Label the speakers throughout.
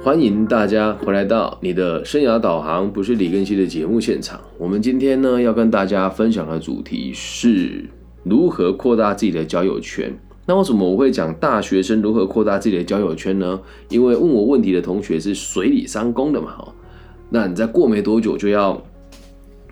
Speaker 1: 欢迎大家回来到你的生涯导航，不是李根熙的节目现场。我们今天呢要跟大家分享的主题是如何扩大自己的交友圈。那为什么我会讲大学生如何扩大自己的交友圈呢？因为问我问题的同学是水里三公的嘛，哈。那你再过没多久就要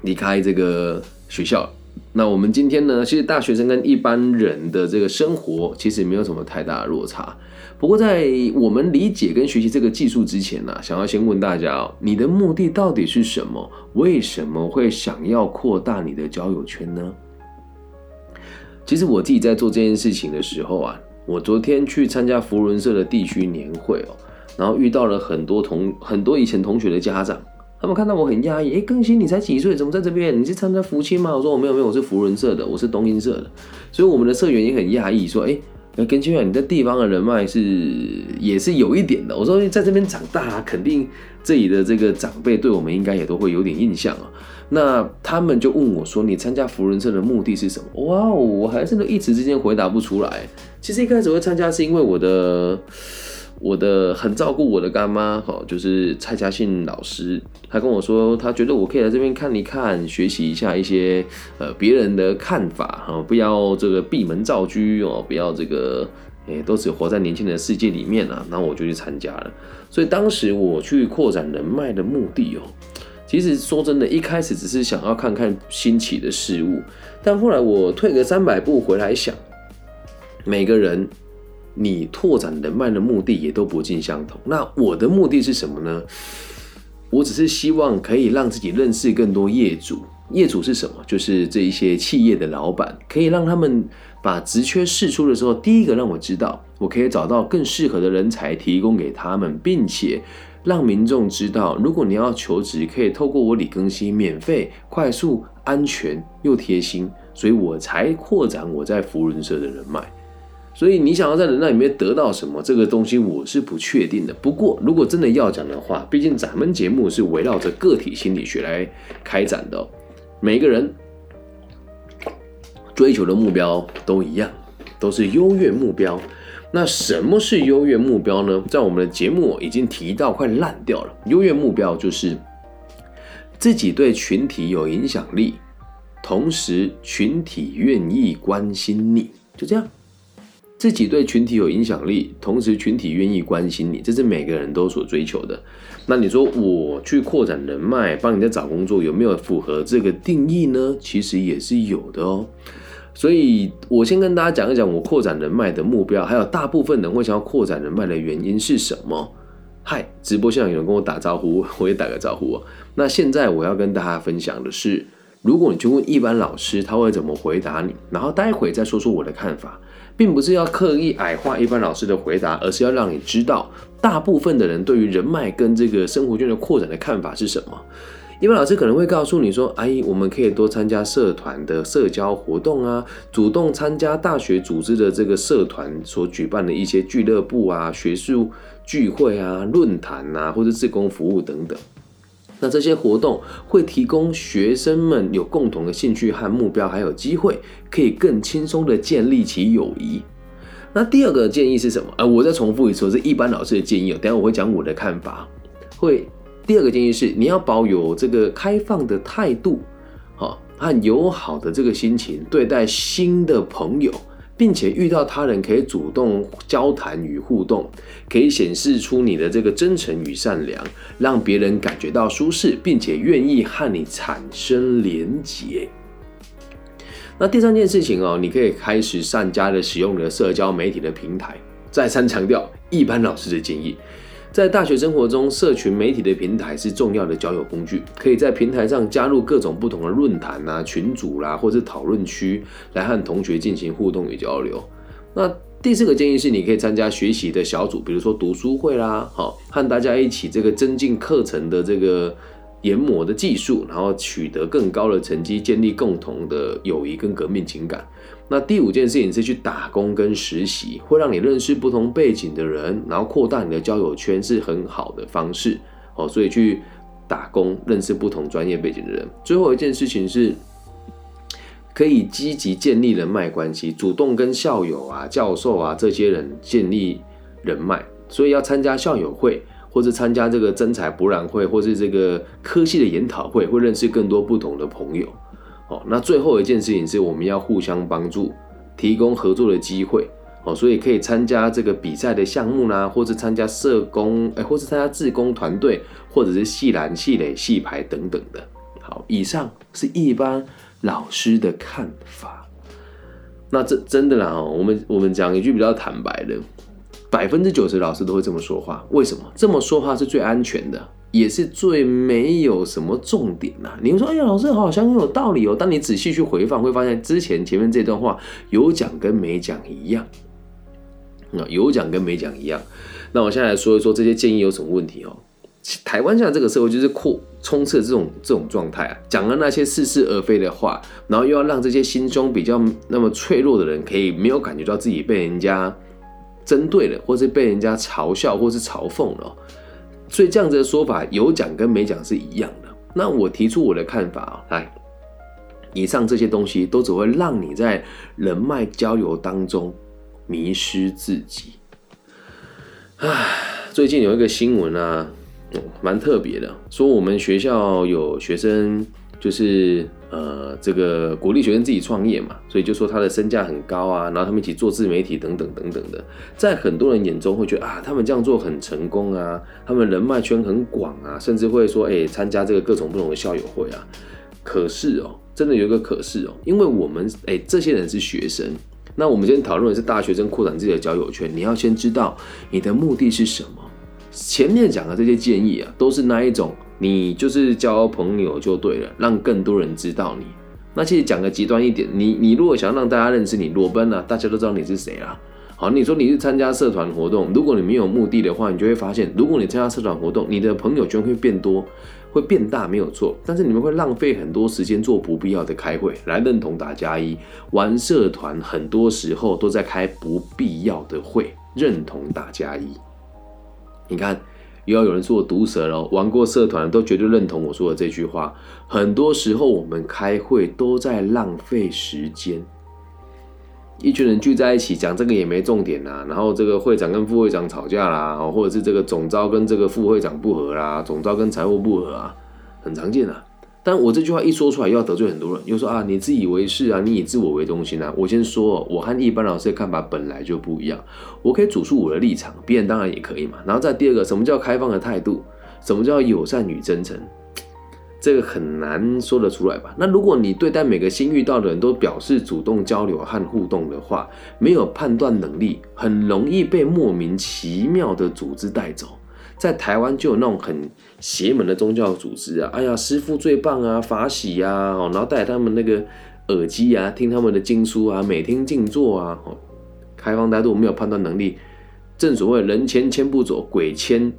Speaker 1: 离开这个学校。那我们今天呢，其实大学生跟一般人的这个生活其实没有什么太大的落差。不过在我们理解跟学习这个技术之前呢，想要先问大家哦，你的目的到底是什么？为什么会想要扩大你的交友圈呢？其实我自己在做这件事情的时候啊，我昨天去参加福伦社的地区年会哦，然后遇到了很多同很多以前同学的家长，他们看到我很压抑，哎，更新你才几岁，怎么在这边？你是参加福清吗？我说我没有没有，我是福伦社的，我是东英社的，所以我们的社员也很压抑，说哎。那跟清远，你在地方的人脉是也是有一点的。我说在这边长大，肯定这里的这个长辈对我们应该也都会有点印象啊。那他们就问我说：“你参加福人社的目的是什么？”哇哦，我还是都一时之间回答不出来。其实一开始会参加是因为我的。我的很照顾我的干妈，哈，就是蔡嘉信老师，他跟我说，他觉得我可以来这边看一看，学习一下一些呃别人的看法，哈，不要这个闭门造车哦，不要这个，诶，都只活在年轻人的世界里面啊，那我就去参加了。所以当时我去扩展人脉的目的哦，其实说真的，一开始只是想要看看新奇的事物，但后来我退个三百步回来想，每个人。你拓展人脉的目的也都不尽相同。那我的目的是什么呢？我只是希望可以让自己认识更多业主。业主是什么？就是这一些企业的老板，可以让他们把职缺释出的时候，第一个让我知道，我可以找到更适合的人才提供给他们，并且让民众知道，如果你要求职，可以透过我李更新，免费、快速、安全又贴心，所以我才扩展我在福伦社的人脉。所以你想要在人那里面得到什么，这个东西我是不确定的。不过如果真的要讲的话，毕竟咱们节目是围绕着个体心理学来开展的，每个人追求的目标都一样，都是优越目标。那什么是优越目标呢？在我们的节目已经提到快烂掉了。优越目标就是自己对群体有影响力，同时群体愿意关心你，就这样。自己对群体有影响力，同时群体愿意关心你，这是每个人都所追求的。那你说我去扩展人脉，帮你在找工作，有没有符合这个定义呢？其实也是有的哦。所以我先跟大家讲一讲我扩展人脉的目标，还有大部分人会想要扩展人脉的原因是什么。嗨，直播现场有人跟我打招呼，我也打个招呼哦。那现在我要跟大家分享的是，如果你去问一般老师，他会怎么回答你？然后待会再说说我的看法。并不是要刻意矮化一般老师的回答，而是要让你知道大部分的人对于人脉跟这个生活圈的扩展的看法是什么。一般老师可能会告诉你说：“阿姨，我们可以多参加社团的社交活动啊，主动参加大学组织的这个社团所举办的一些俱乐部啊、学术聚会啊、论坛啊，或者自工服务等等。”那这些活动会提供学生们有共同的兴趣和目标，还有机会可以更轻松的建立起友谊。那第二个建议是什么？呃，我再重复一次，是一般老师的建议哦。等下我会讲我的看法。会第二个建议是，你要保有这个开放的态度，好和友好的这个心情对待新的朋友。并且遇到他人可以主动交谈与互动，可以显示出你的这个真诚与善良，让别人感觉到舒适，并且愿意和你产生连结。那第三件事情哦，你可以开始善加的使用你的社交媒体的平台。再三强调，一般老师的建议。在大学生活中，社群媒体的平台是重要的交友工具，可以在平台上加入各种不同的论坛啊、群组啦，或者讨论区，来和同学进行互动与交流。那第四个建议是，你可以参加学习的小组，比如说读书会啦，好，和大家一起这个增进课程的这个。研磨的技术，然后取得更高的成绩，建立共同的友谊跟革命情感。那第五件事情是去打工跟实习，会让你认识不同背景的人，然后扩大你的交友圈，是很好的方式哦。所以去打工，认识不同专业背景的人。最后一件事情是，可以积极建立人脉关系，主动跟校友啊、教授啊这些人建立人脉。所以要参加校友会。或者参加这个征才博览会，或是这个科系的研讨会，会认识更多不同的朋友。哦，那最后一件事情是我们要互相帮助，提供合作的机会。哦，所以可以参加这个比赛的项目啦，或者参加社工，哎，或是参加志工团队，或者是系篮、系垒、系排等等的。好，以上是一般老师的看法。那这真的啦，哦，我们我们讲一句比较坦白的，百分之九十老师都会这么说话。为什么这么说话是最安全的？也是最没有什么重点呐。你们说，哎呀，老师好像很有道理哦。当你仔细去回放，会发现之前前面这段话有讲跟没讲一样。那有讲跟没讲一样。那我现在来说一说这些建议有什么问题哦。台湾现在这个社会就是扩充斥这种这种状态啊，讲了那些似是而非的话，然后又要让这些心胸比较那么脆弱的人可以没有感觉到自己被人家针对了，或是被人家嘲笑，或是嘲讽了。所以这样子的说法，有讲跟没讲是一样的。那我提出我的看法啊，来，以上这些东西都只会让你在人脉交流当中迷失自己。唉，最近有一个新闻啊，蛮特别的，说我们学校有学生。就是呃，这个鼓励学生自己创业嘛，所以就说他的身价很高啊，然后他们一起做自媒体等等等等的，在很多人眼中会觉得啊，他们这样做很成功啊，他们人脉圈很广啊，甚至会说哎，参加这个各种不同的校友会啊。可是哦，真的有一个可是哦，因为我们哎，这些人是学生，那我们今天讨论的是大学生扩展自己的交友圈，你要先知道你的目的是什么。前面讲的这些建议啊，都是那一种。你就是交朋友就对了，让更多人知道你。那其实讲个极端一点，你你如果想让大家认识你，裸奔啊，大家都知道你是谁啦。好，你说你是参加社团活动，如果你没有目的的话，你就会发现，如果你参加社团活动，你的朋友圈会变多，会变大，没有错。但是你们会浪费很多时间做不必要的开会，来认同打加一，玩社团，很多时候都在开不必要的会，认同打加一。你看。又要有人说我毒舌了，玩过社团都绝对认同我说的这句话。很多时候我们开会都在浪费时间，一群人聚在一起讲这个也没重点呐。然后这个会长跟副会长吵架啦，或者是这个总招跟这个副会长不和啦，总招跟财务不和啊，很常见啊。但我这句话一说出来，又要得罪很多人，又说啊，你自以为是啊，你以自我为中心啊。我先说，我和一般老师的看法本来就不一样。我可以主述我的立场，别人当然也可以嘛。然后再第二个，什么叫开放的态度？什么叫友善与真诚？这个很难说得出来吧？那如果你对待每个新遇到的人都表示主动交流和互动的话，没有判断能力，很容易被莫名其妙的组织带走。在台湾就有那种很邪门的宗教组织啊，哎呀，师傅最棒啊，法喜呀，哦，然后带他们那个耳机啊，听他们的经书啊，每天静坐啊，开放态度，没有判断能力，正所谓人牵牵不走，鬼牵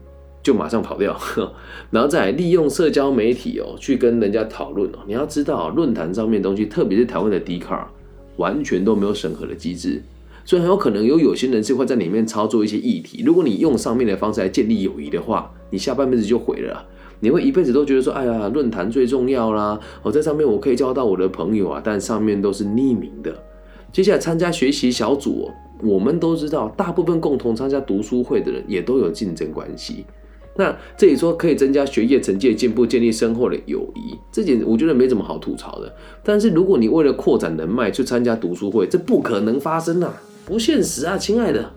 Speaker 1: 就马上跑掉，然后再利用社交媒体哦，去跟人家讨论哦，你要知道论坛上面东西，特别是台湾的 d 卡，完全都没有审核的机制。所以很有可能有有些人是会在里面操作一些议题。如果你用上面的方式来建立友谊的话，你下半辈子就毁了。你会一辈子都觉得说，哎呀，论坛最重要啦，我在上面我可以交到我的朋友啊，但上面都是匿名的。接下来参加学习小组，我们都知道，大部分共同参加读书会的人也都有竞争关系。那这里说可以增加学业成绩的进步，建立深厚的友谊，这点我觉得没什么好吐槽的。但是如果你为了扩展人脉去参加读书会，这不可能发生啊！不现实啊，亲爱的，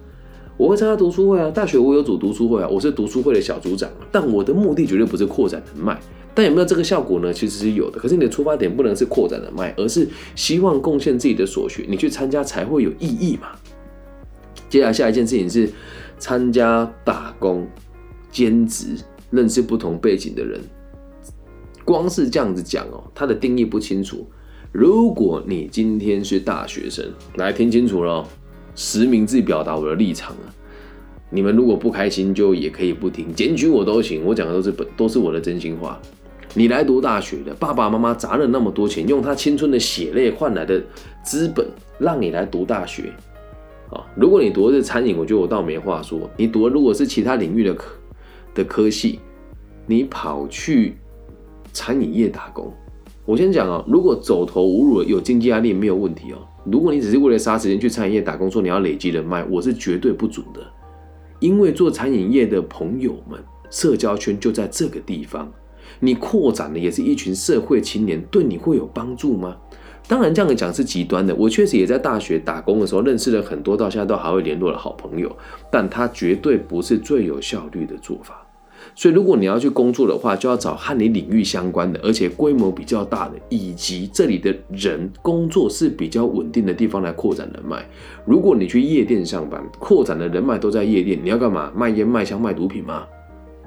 Speaker 1: 我会参加读书会啊，大学我有组读书会啊，我是读书会的小组长。但我的目的绝对不是扩展人脉，但有没有这个效果呢？其实是有的。可是你的出发点不能是扩展人脉，而是希望贡献自己的所学，你去参加才会有意义嘛。接下来下一件事情是参加打工、兼职，认识不同背景的人。光是这样子讲哦，它的定义不清楚。如果你今天是大学生，来听清楚了。实名制表达我的立场啊！你们如果不开心，就也可以不听，检举我都行。我讲的都是本，都是我的真心话。你来读大学的，爸爸妈妈砸了那么多钱，用他青春的血泪换来的资本，让你来读大学啊！如果你读的是餐饮，我觉得我倒没话说。你读的如果是其他领域的科的科系，你跑去餐饮业打工，我先讲啊，如果走投无路，有经济压力，没有问题哦。如果你只是为了杀时间去餐饮业打工，说你要累积人脉，我是绝对不准的。因为做餐饮业的朋友们，社交圈就在这个地方。你扩展的也是一群社会青年，对你会有帮助吗？当然，这样讲是极端的。我确实也在大学打工的时候认识了很多到现在都还会联络的好朋友，但它绝对不是最有效率的做法。所以，如果你要去工作的话，就要找和你领域相关的，而且规模比较大的，以及这里的人工作是比较稳定的地方来扩展人脉。如果你去夜店上班，扩展的人脉都在夜店，你要干嘛？卖烟、卖香、卖毒品吗？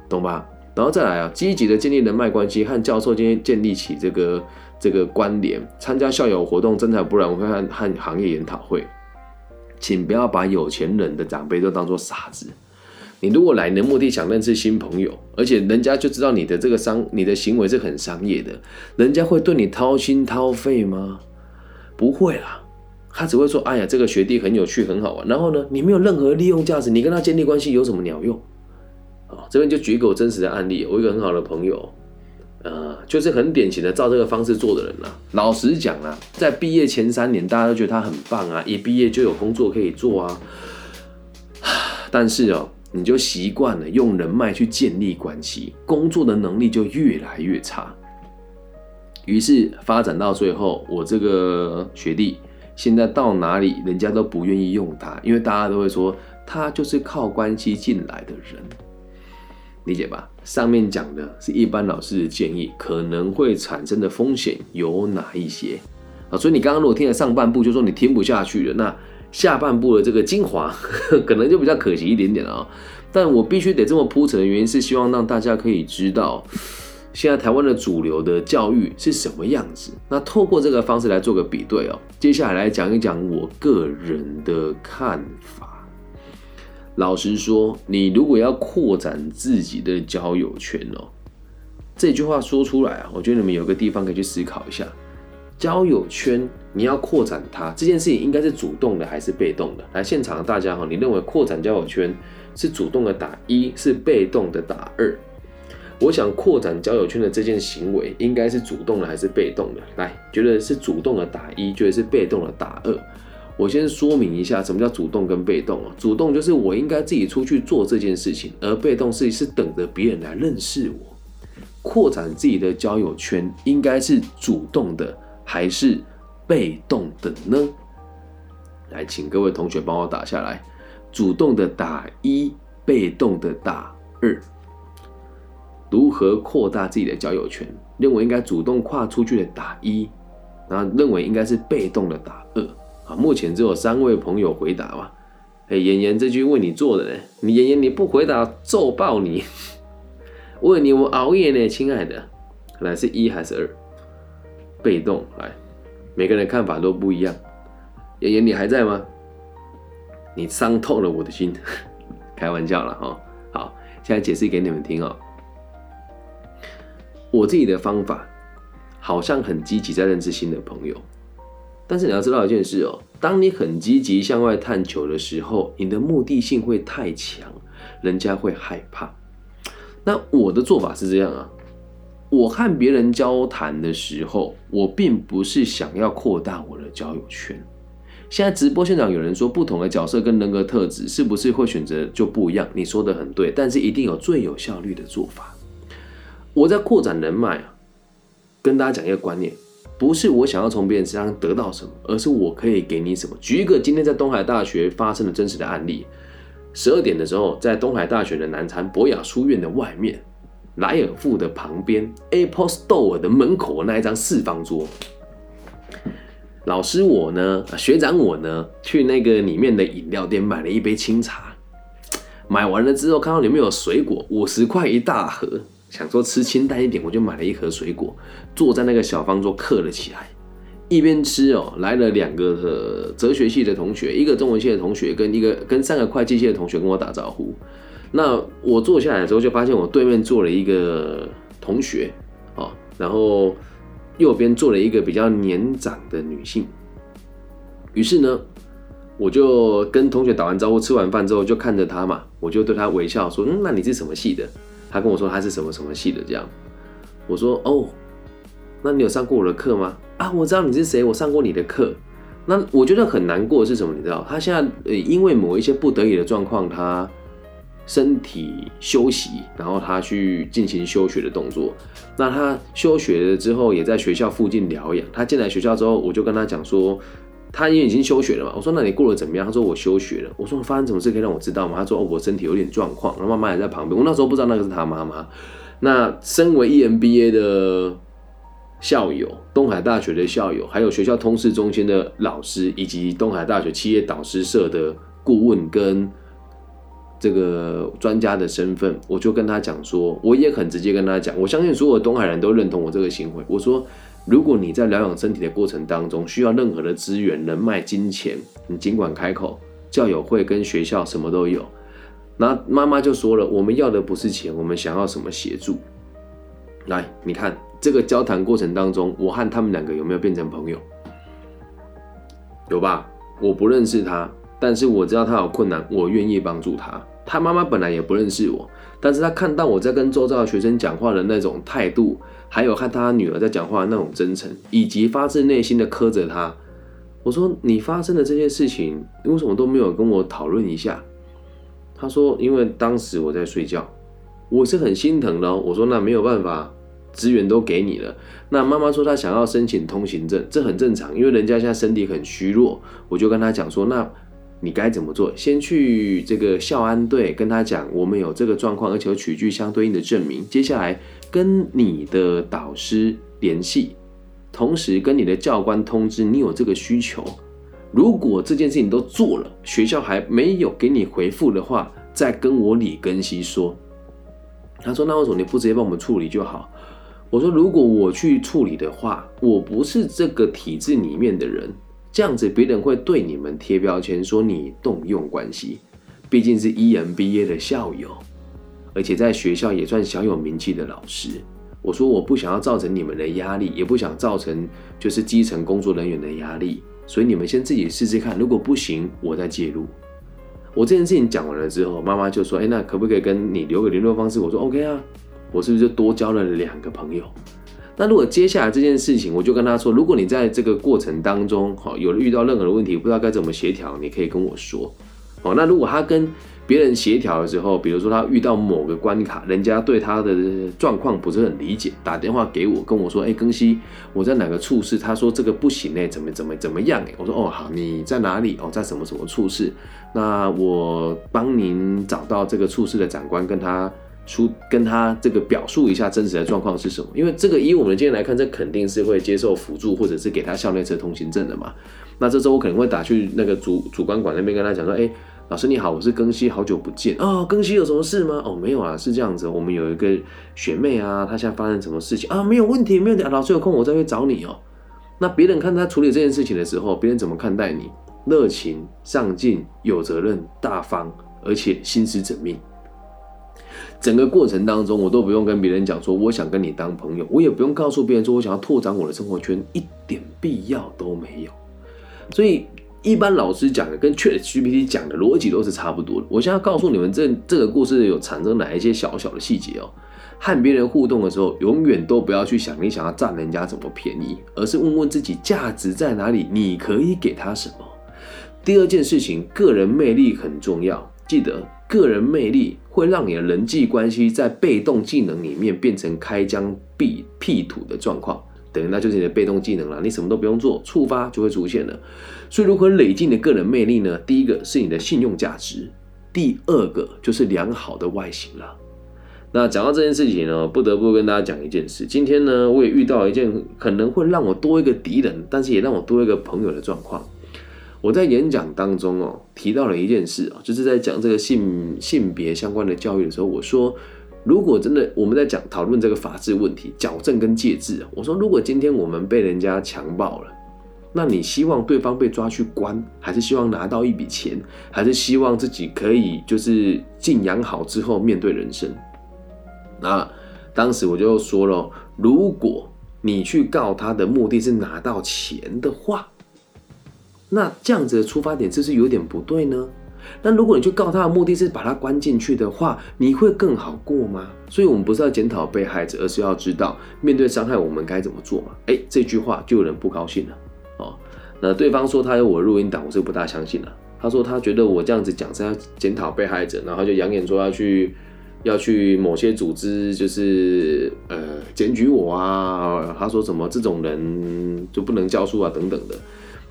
Speaker 1: 懂吧？然后再来啊，积极的建立人脉关系，和教授建建立起这个这个关联，参加校友活动，真的不然我会和和行业研讨会。请不要把有钱人的长辈都当做傻子。你如果来你的目的想认识新朋友，而且人家就知道你的这个商，你的行为是很商业的，人家会对你掏心掏肺吗？不会啦，他只会说：“哎呀，这个学弟很有趣，很好玩。”然后呢，你没有任何利用价值，你跟他建立关系有什么鸟用？啊，这边就举一个我真实的案例，我一个很好的朋友，呃，就是很典型的照这个方式做的人啦。老实讲啊，在毕业前三年，大家都觉得他很棒啊，一毕业就有工作可以做啊。但是哦。你就习惯了用人脉去建立关系，工作的能力就越来越差。于是发展到最后，我这个学弟现在到哪里，人家都不愿意用他，因为大家都会说他就是靠关系进来的人，理解吧？上面讲的是一般老师的建议，可能会产生的风险有哪一些啊？所以你刚刚如果听了上半部，就说你听不下去了，那。下半部的这个精华 可能就比较可惜一点点啊，但我必须得这么铺陈的原因是希望让大家可以知道现在台湾的主流的教育是什么样子。那透过这个方式来做个比对哦，接下来来讲一讲我个人的看法。老实说，你如果要扩展自己的交友圈哦，这句话说出来啊，我觉得你们有个地方可以去思考一下。交友圈，你要扩展它这件事情应该是主动的还是被动的？来现场大家哈，你认为扩展交友圈是主动的打一，是被动的打二？我想扩展交友圈的这件行为应该是主动的还是被动的？来，觉得是主动的打一，觉得是被动的打二。我先说明一下什么叫主动跟被动啊？主动就是我应该自己出去做这件事情，而被动是是等着别人来认识我。扩展自己的交友圈应该是主动的。还是被动的呢？来，请各位同学帮我打下来，主动的打一，被动的打二。如何扩大自己的交友圈？认为应该主动跨出去的打一，然后认为应该是被动的打二。啊，目前只有三位朋友回答吧。哎，妍妍这句为你做的呢，你妍妍你不回答揍爆你！为你我熬夜呢，亲爱的，来是一还是二？被动来，每个人看法都不一样。妍妍，你还在吗？你伤透了我的心，开玩笑了哈。好，现在解释给你们听哦。我自己的方法好像很积极在认识新的朋友，但是你要知道一件事哦，当你很积极向外探求的时候，你的目的性会太强，人家会害怕。那我的做法是这样啊。我和别人交谈的时候，我并不是想要扩大我的交友圈。现在直播现场有人说，不同的角色跟人格特质是不是会选择就不一样？你说的很对，但是一定有最有效率的做法。我在扩展人脉啊，跟大家讲一个观念，不是我想要从别人身上得到什么，而是我可以给你什么。举一个今天在东海大学发生的真实的案例：十二点的时候，在东海大学的南禅博雅书院的外面。莱尔富的旁边，Apple Store 的门口那一张四方桌，老师我呢，学长我呢，去那个里面的饮料店买了一杯清茶，买完了之后看到里面有水果，五十块一大盒，想说吃清淡一点，我就买了一盒水果，坐在那个小方桌刻了起来，一边吃哦，来了两个哲学系的同学，一个中文系的同学，跟一个跟三个会计系的同学跟我打招呼。那我坐下来的时候，就发现我对面坐了一个同学，哦，然后右边坐了一个比较年长的女性。于是呢，我就跟同学打完招呼，吃完饭之后就看着他嘛，我就对他微笑说：“嗯，那你是什么系的？”他跟我说他是什么什么系的，这样。我说：“哦，那你有上过我的课吗？”啊，我知道你是谁，我上过你的课。那我觉得很难过是什么？你知道，他现在呃，因为某一些不得已的状况，他。身体休息，然后他去进行休学的动作。那他休学了之后，也在学校附近疗养。他进来学校之后，我就跟他讲说，他也已经休学了嘛。我说那你过得怎么样？他说我休学了。我说发生什么事可以让我知道吗？他说哦，我身体有点状况。然后妈妈也在旁边。我那时候不知道那个是他妈妈。那身为 EMBA 的校友，东海大学的校友，还有学校通识中心的老师，以及东海大学企业导师社的顾问跟。这个专家的身份，我就跟他讲说，我也很直接跟他讲，我相信所有东海人都认同我这个行为。我说，如果你在疗养身体的过程当中需要任何的资源、人脉、金钱，你尽管开口，教友会跟学校什么都有。那妈妈就说了，我们要的不是钱，我们想要什么协助？来，你看这个交谈过程当中，我和他们两个有没有变成朋友？有吧？我不认识他，但是我知道他有困难，我愿意帮助他。他妈妈本来也不认识我，但是他看到我在跟周遭的学生讲话的那种态度，还有和他女儿在讲话的那种真诚，以及发自内心的苛责他。我说：“你发生的这些事情，为什么都没有跟我讨论一下？”他说：“因为当时我在睡觉，我是很心疼的。”我说：“那没有办法，资源都给你了。”那妈妈说她想要申请通行证，这很正常，因为人家现在身体很虚弱。我就跟他讲说：“那。”你该怎么做？先去这个校安队跟他讲，我们有这个状况，而且有取具相对应的证明。接下来跟你的导师联系，同时跟你的教官通知你有这个需求。如果这件事情都做了，学校还没有给你回复的话，再跟我李根熙说。他说：“那为什么你不直接帮我们处理就好？”我说：“如果我去处理的话，我不是这个体制里面的人。”这样子，别人会对你们贴标签，说你动用关系，毕竟是 EMBA 的校友，而且在学校也算小有名气的老师。我说我不想要造成你们的压力，也不想造成就是基层工作人员的压力，所以你们先自己试试看，如果不行，我再介入。我这件事情讲完了之后，妈妈就说：“哎，那可不可以跟你留个联络方式？”我说：“OK 啊。”我是不是就多交了两个朋友？那如果接下来这件事情，我就跟他说，如果你在这个过程当中，哈，有遇到任何的问题，不知道该怎么协调，你可以跟我说，哦，那如果他跟别人协调的时候，比如说他遇到某个关卡，人家对他的状况不是很理解，打电话给我跟我说，哎，庚希，我在哪个处室？他说这个不行哎，怎么怎么怎么样哎？我说哦好，你在哪里？哦，在什么什么处室？那我帮您找到这个处室的长官，跟他。出跟他这个表述一下真实的状况是什么？因为这个以我们今天来看，这肯定是会接受辅助或者是给他校内车通行证的嘛。那这时候我可能会打去那个主主管馆那边跟他讲说：“哎，老师你好，我是庚希，好久不见啊，庚希有什么事吗？哦，没有啊，是这样子，我们有一个学妹啊，她现在发生什么事情啊？没有问题，没有问题，老师有空我再去找你哦。那别人看他处理这件事情的时候，别人怎么看待你？热情、上进、有责任、大方，而且心思缜密。”整个过程当中，我都不用跟别人讲说我想跟你当朋友，我也不用告诉别人说我想要拓展我的生活圈，一点必要都没有。所以一般老师讲的跟 Chat GPT 讲的逻辑都是差不多的。我现在告诉你们，这这个故事有产生哪一些小小的细节哦？和别人互动的时候，永远都不要去想你想要占人家怎么便宜，而是问问自己价值在哪里，你可以给他什么。第二件事情，个人魅力很重要，记得。个人魅力会让你的人际关系在被动技能里面变成开疆辟辟土的状况，等于那就是你的被动技能了。你什么都不用做，触发就会出现了。所以如何累积你的个人魅力呢？第一个是你的信用价值，第二个就是良好的外形了。那讲到这件事情呢，不得不跟大家讲一件事。今天呢，我也遇到一件可能会让我多一个敌人，但是也让我多一个朋友的状况。我在演讲当中哦提到了一件事啊，就是在讲这个性性别相关的教育的时候，我说，如果真的我们在讲讨论这个法治问题、矫正跟戒治啊，我说如果今天我们被人家强暴了，那你希望对方被抓去关，还是希望拿到一笔钱，还是希望自己可以就是静养好之后面对人生？那当时我就说了，如果你去告他的目的是拿到钱的话。那这样子的出发点是不是有点不对呢？那如果你去告他的目的是把他关进去的话，你会更好过吗？所以，我们不是要检讨被害者，而是要知道面对伤害我们该怎么做嘛？哎，这句话就有人不高兴了哦。那对方说他有我录音档，我是不大相信了。他说他觉得我这样子讲是要检讨被害者，然后就扬言说要去要去某些组织，就是呃检举我啊。他说什么这种人就不能教书啊等等的。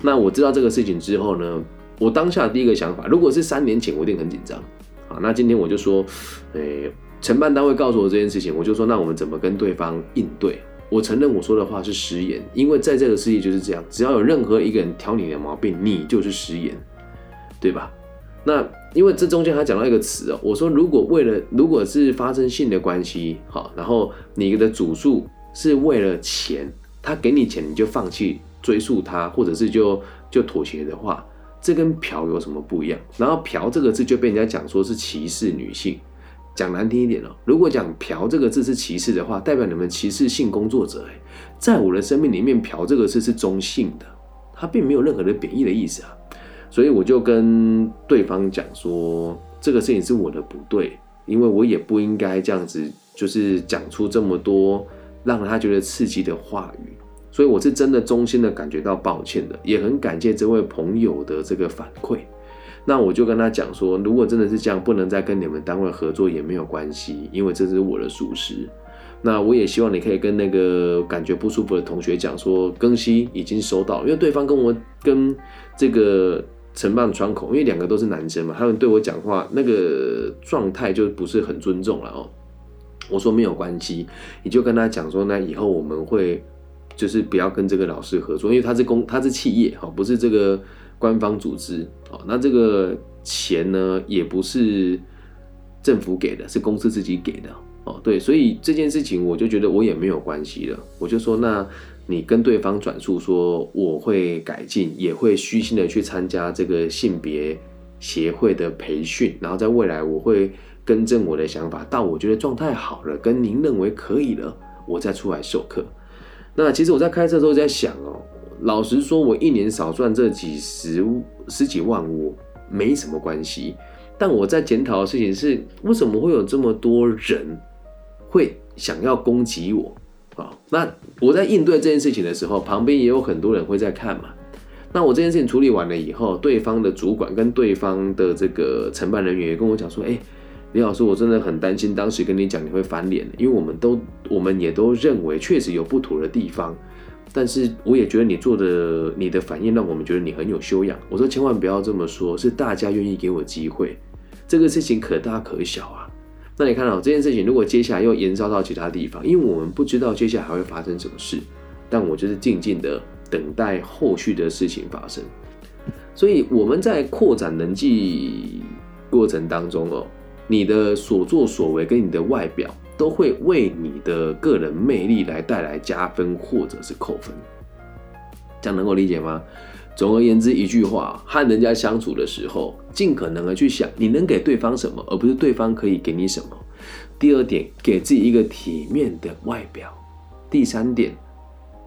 Speaker 1: 那我知道这个事情之后呢，我当下第一个想法，如果是三年前，我一定很紧张啊。那今天我就说，诶，承办单位告诉我这件事情，我就说那我们怎么跟对方应对？我承认我说的话是食言，因为在这个世界就是这样，只要有任何一个人挑你的毛病，你就是食言，对吧？那因为这中间还讲到一个词哦，我说如果为了如果是发生性的关系，好，然后你的主诉是为了钱，他给你钱你就放弃追溯他，或者是就就妥协的话，这跟嫖有什么不一样？然后嫖这个字就被人家讲说是歧视女性。讲难听一点哦，如果讲“嫖”这个字是歧视的话，代表你们歧视性工作者。哎，在我的生命里面，“嫖”这个字是中性的，它并没有任何的贬义的意思啊。所以我就跟对方讲说，这个事情是我的不对，因为我也不应该这样子，就是讲出这么多让他觉得刺激的话语。所以我是真的衷心的感觉到抱歉的，也很感谢这位朋友的这个反馈。那我就跟他讲说，如果真的是这样，不能再跟你们单位合作也没有关系，因为这是我的属实。那我也希望你可以跟那个感觉不舒服的同学讲说，更新已经收到，因为对方跟我跟这个承办窗口，因为两个都是男生嘛，他们对我讲话那个状态就不是很尊重了哦。我说没有关系，你就跟他讲说，那以后我们会就是不要跟这个老师合作，因为他是公他是企业哈，不是这个。官方组织哦，那这个钱呢，也不是政府给的，是公司自己给的哦。对，所以这件事情我就觉得我也没有关系了。我就说，那你跟对方转述说，我会改进，也会虚心的去参加这个性别协会的培训，然后在未来我会更正我的想法，到我觉得状态好了，跟您认为可以了，我再出来授课。那其实我在开车的时候在想哦。老实说，我一年少赚这几十十几万，我没什么关系。但我在检讨的事情是，为什么会有这么多人会想要攻击我啊？那我在应对这件事情的时候，旁边也有很多人会在看嘛。那我这件事情处理完了以后，对方的主管跟对方的这个承办人员也跟我讲说：“哎，李老师，我真的很担心，当时跟你讲你会翻脸，因为我们都我们也都认为确实有不妥的地方。”但是我也觉得你做的你的反应让我们觉得你很有修养。我说千万不要这么说，是大家愿意给我机会，这个事情可大可小啊。那你看到这件事情，如果接下来又延烧到其他地方，因为我们不知道接下来还会发生什么事，但我就是静静的等待后续的事情发生。所以我们在扩展人际过程当中哦，你的所作所为跟你的外表。都会为你的个人魅力来带来加分或者是扣分，这样能够理解吗？总而言之，一句话，和人家相处的时候，尽可能的去想你能给对方什么，而不是对方可以给你什么。第二点，给自己一个体面的外表。第三点，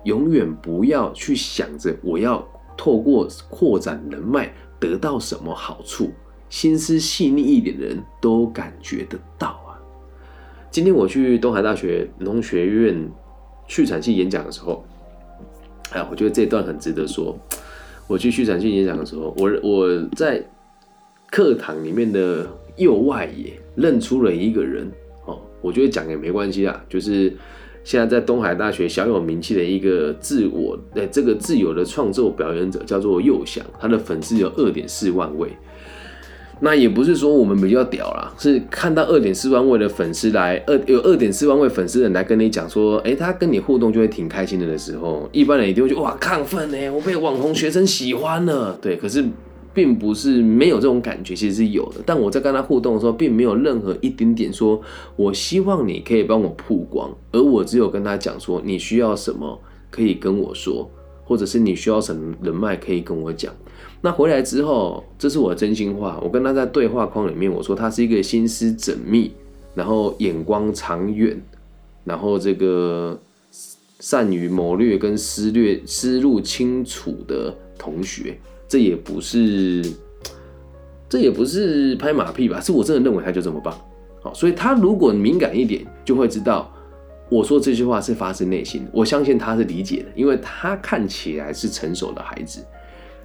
Speaker 1: 永远不要去想着我要透过扩展人脉得到什么好处。心思细腻一点的人都感觉得到啊。今天我去东海大学农学院畜产系演讲的时候，哎，我觉得这段很值得说。我去畜产系演讲的时候，我我在课堂里面的右外野认出了一个人哦，我觉得讲也没关系啊，就是现在在东海大学小有名气的一个自我哎这个自由的创作表演者，叫做佑翔，他的粉丝有二点四万位。那也不是说我们比较屌啦，是看到二点四万位的粉丝来，二有二点四万位粉丝人来跟你讲说，哎，他跟你互动就会挺开心的的时候，一般人一定会觉得哇亢奋呢，我被网红学生喜欢了。对，可是并不是没有这种感觉，其实是有的。但我在跟他互动的时候，并没有任何一丁点说，我希望你可以帮我曝光，而我只有跟他讲说，你需要什么可以跟我说，或者是你需要什么人脉可以跟我讲。那回来之后，这是我的真心话。我跟他在对话框里面，我说他是一个心思缜密，然后眼光长远，然后这个善于谋略跟思略思路清楚的同学。这也不是，这也不是拍马屁吧？是我真的认为他就这么棒。好，所以他如果敏感一点，就会知道我说这句话是发自内心。我相信他是理解的，因为他看起来是成熟的孩子。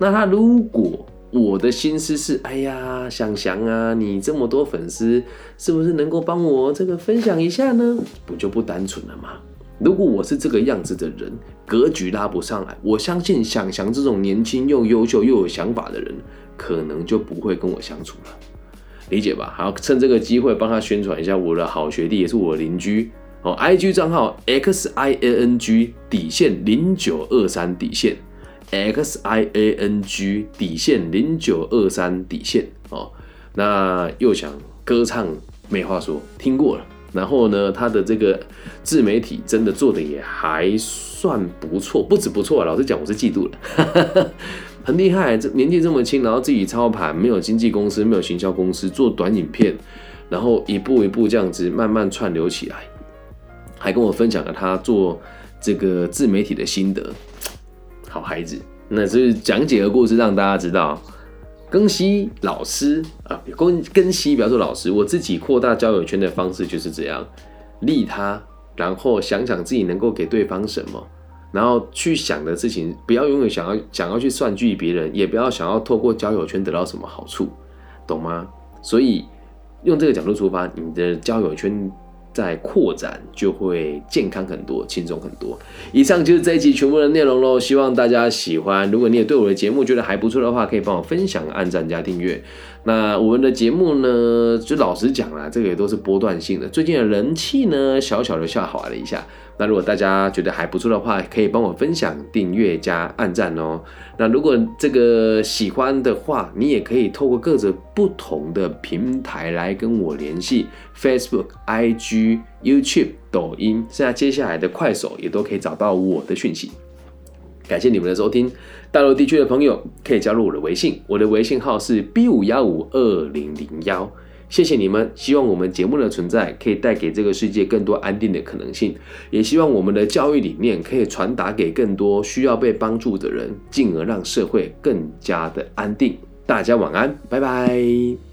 Speaker 1: 那他如果我的心思是，哎呀，想想啊，你这么多粉丝，是不是能够帮我这个分享一下呢？不就不单纯了吗？如果我是这个样子的人，格局拉不上来，我相信想翔这种年轻又优秀又有想法的人，可能就不会跟我相处了，理解吧？好，趁这个机会帮他宣传一下我的好学弟，也是我的邻居哦，IG 账号 x i a n g 底线零九二三底线。X I A N G 底线零九二三底线哦，那又想歌唱没话说，听过了。然后呢，他的这个自媒体真的做的也还算不错，不止不错啊。老实讲，我是嫉妒了，很厉害。这年纪这么轻，然后自己操盘，没有经纪公司，没有行销公司，做短影片，然后一步一步这样子慢慢串流起来，还跟我分享了他做这个自媒体的心得。好孩子，那是讲解的故事，让大家知道，更新老师啊，更更新，比方说老师，我自己扩大交友圈的方式就是这样，利他，然后想想自己能够给对方什么，然后去想的事情，不要永远想要想要去算计别人，也不要想要透过交友圈得到什么好处，懂吗？所以用这个角度出发，你的交友圈。在扩展就会健康很多，轻松很多。以上就是这一集全部的内容喽，希望大家喜欢。如果你也对我的节目觉得还不错的话，可以帮我分享、按赞加订阅。那我们的节目呢，就老实讲啦，这个也都是波段性的。最近的人气呢，小小的下滑了一下。那如果大家觉得还不错的话，可以帮我分享、订阅加按赞哦。那如果这个喜欢的话，你也可以透过各种不同的平台来跟我联系，Facebook、IG、YouTube、抖音，现在接下来的快手也都可以找到我的讯息。感谢你们的收听，大陆地区的朋友可以加入我的微信，我的微信号是 B 五幺五二零零幺。谢谢你们，希望我们节目的存在可以带给这个世界更多安定的可能性，也希望我们的教育理念可以传达给更多需要被帮助的人，进而让社会更加的安定。大家晚安，拜拜。